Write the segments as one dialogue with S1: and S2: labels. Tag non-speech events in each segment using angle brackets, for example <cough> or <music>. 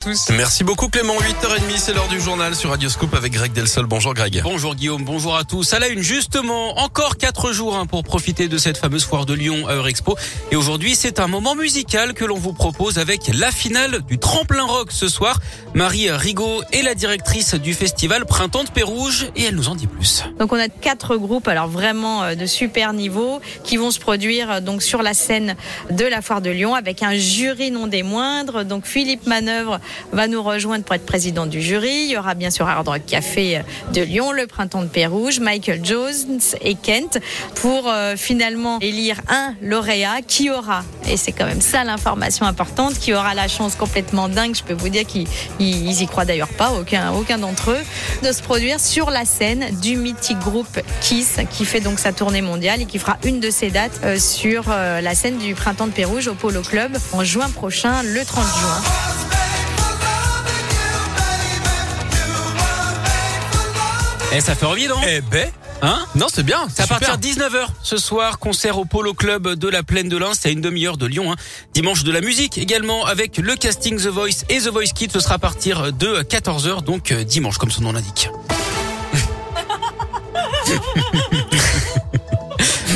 S1: tous.
S2: Merci beaucoup Clément, 8h30, c'est l'heure du journal sur Radio Scoop avec Greg Delsol. Bonjour Greg.
S1: Bonjour Guillaume, bonjour à tous. À la une, justement, encore quatre jours hein, pour profiter de cette fameuse foire de Lyon à Eurexpo. Et aujourd'hui, c'est un moment musical que l'on vous propose avec la finale du tremplin rock ce soir. Marie Rigaud est la directrice du festival Printemps de Pérouge et elle nous en dit plus.
S3: Donc on a quatre groupes, alors vraiment euh, de super niveau, qui vont se produire euh, donc sur la scène de la foire de Lyon avec un jury non des moindres. Donc Philippe Manœuvre va nous rejoindre pour être président du jury. Il y aura bien sûr Hard Rock Café de Lyon, le Printemps de Pérouge, Michael Jones et Kent pour euh, finalement élire un lauréat qui aura, et c'est quand même ça l'information importante, qui aura la chance complètement dingue, je peux vous dire qu'ils y croient d'ailleurs pas, aucun, d'entre eux, de se produire sur la scène du mythique groupe Kiss qui fait donc sa tournée mondiale et qui fera une de ses dates euh, sur euh, la scène du Printemps de Pérouge au Polo Club en juin prochain, le 30 juin.
S1: Eh, ça fait envie, non?
S2: Eh ben
S1: Hein?
S2: Non, c'est bien.
S1: C'est à partir de 19h ce soir, concert au Polo Club de la Plaine de l'Ain, c'est à une demi-heure de Lyon. Hein. Dimanche de la musique également avec le casting The Voice et The Voice Kids. Ce sera à partir de 14h, donc euh, dimanche comme son nom l'indique. <laughs>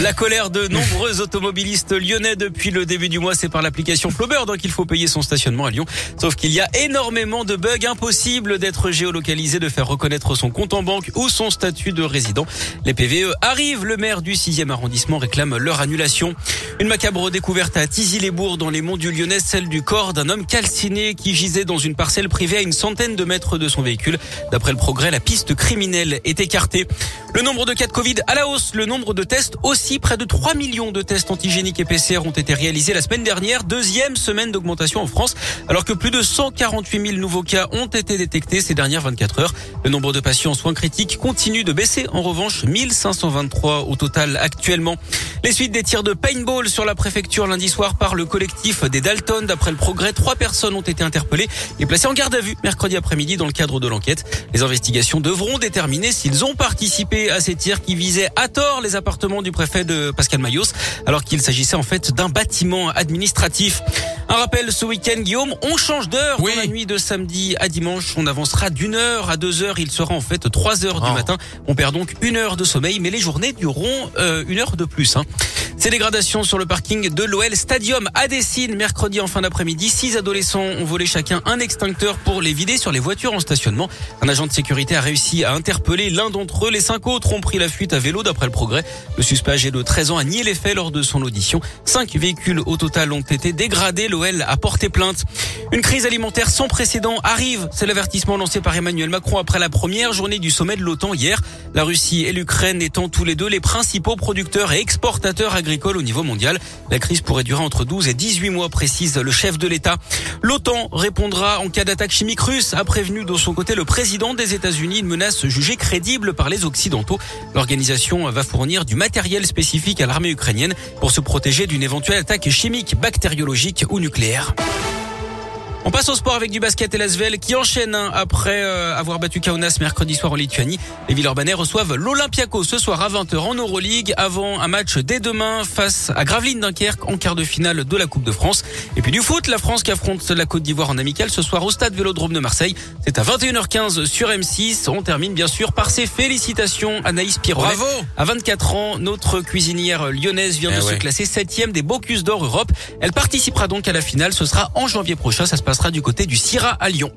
S1: La colère de nombreux automobilistes lyonnais depuis le début du mois, c'est par l'application Flaubert donc il faut payer son stationnement à Lyon. Sauf qu'il y a énormément de bugs, impossible d'être géolocalisé, de faire reconnaître son compte en banque ou son statut de résident. Les PVE arrivent, le maire du 6e arrondissement réclame leur annulation. Une macabre découverte à Tizy-les-Bourgs dans les monts du Lyonnais, celle du corps d'un homme calciné qui gisait dans une parcelle privée à une centaine de mètres de son véhicule. D'après le progrès, la piste criminelle est écartée. Le nombre de cas de Covid à la hausse, le nombre de tests aussi près de 3 millions de tests antigéniques et PCR ont été réalisés la semaine dernière, deuxième semaine d'augmentation en France, alors que plus de 148 000 nouveaux cas ont été détectés ces dernières 24 heures. Le nombre de patients en soins critiques continue de baisser. En revanche, 1523 au total actuellement. Les suites des tirs de paintball sur la préfecture lundi soir par le collectif des Dalton. D'après le progrès, trois personnes ont été interpellées et placées en garde à vue mercredi après-midi dans le cadre de l'enquête. Les investigations devront déterminer s'ils ont participé à ces tirs qui visaient à tort les appartements du préfet de Pascal Mayos, alors qu'il s'agissait en fait d'un bâtiment administratif. Un rappel ce week-end, Guillaume, on change d'heure oui. dans la nuit de samedi à dimanche. On avancera d'une heure à deux heures. Il sera en fait trois heures du oh. matin. On perd donc une heure de sommeil, mais les journées dureront euh, une heure de plus. Hein. Ces dégradations sur le parking de l'OL Stadium à Dessine, mercredi en fin d'après-midi. Six adolescents ont volé chacun un extincteur pour les vider sur les voitures en stationnement. Un agent de sécurité a réussi à interpeller l'un d'entre eux. Les cinq autres ont pris la fuite à vélo d'après le progrès. Le suspect âgé de 13 ans a nié les faits lors de son audition. Cinq véhicules au total ont été dégradés. L'OL a porté plainte. Une crise alimentaire sans précédent arrive. C'est l'avertissement lancé par Emmanuel Macron après la première journée du sommet de l'OTAN hier. La Russie et l'Ukraine étant tous les deux les principaux producteurs et exportateurs agricoles au niveau mondial. La crise pourrait durer entre 12 et 18 mois, précise le chef de l'État. L'OTAN répondra en cas d'attaque chimique russe, a prévenu de son côté le président des États-Unis, une menace jugée crédible par les Occidentaux. L'organisation va fournir du matériel spécifique à l'armée ukrainienne pour se protéger d'une éventuelle attaque chimique, bactériologique ou nucléaire. On passe au sport avec du basket et l'Asvel qui enchaîne hein, après euh, avoir battu Kaunas mercredi soir en Lituanie. Les Villeurbanais reçoivent l'Olympiakos ce soir à 20h en Euroleague avant un match dès demain face à Gravelines Dunkerque en quart de finale de la Coupe de France. Et puis du foot, la France qui affronte la Côte d'Ivoire en amical ce soir au stade Vélodrome de Marseille. C'est à 21h15 sur M6. On termine bien sûr par ses félicitations Anaïs Pirolet.
S2: Bravo
S1: À 24 ans, notre cuisinière lyonnaise vient eh de ouais. se classer septième des Bocuse d'Or Europe. Elle participera donc à la finale. Ce sera en janvier prochain. Ça se passe passera du côté du Sira à Lyon.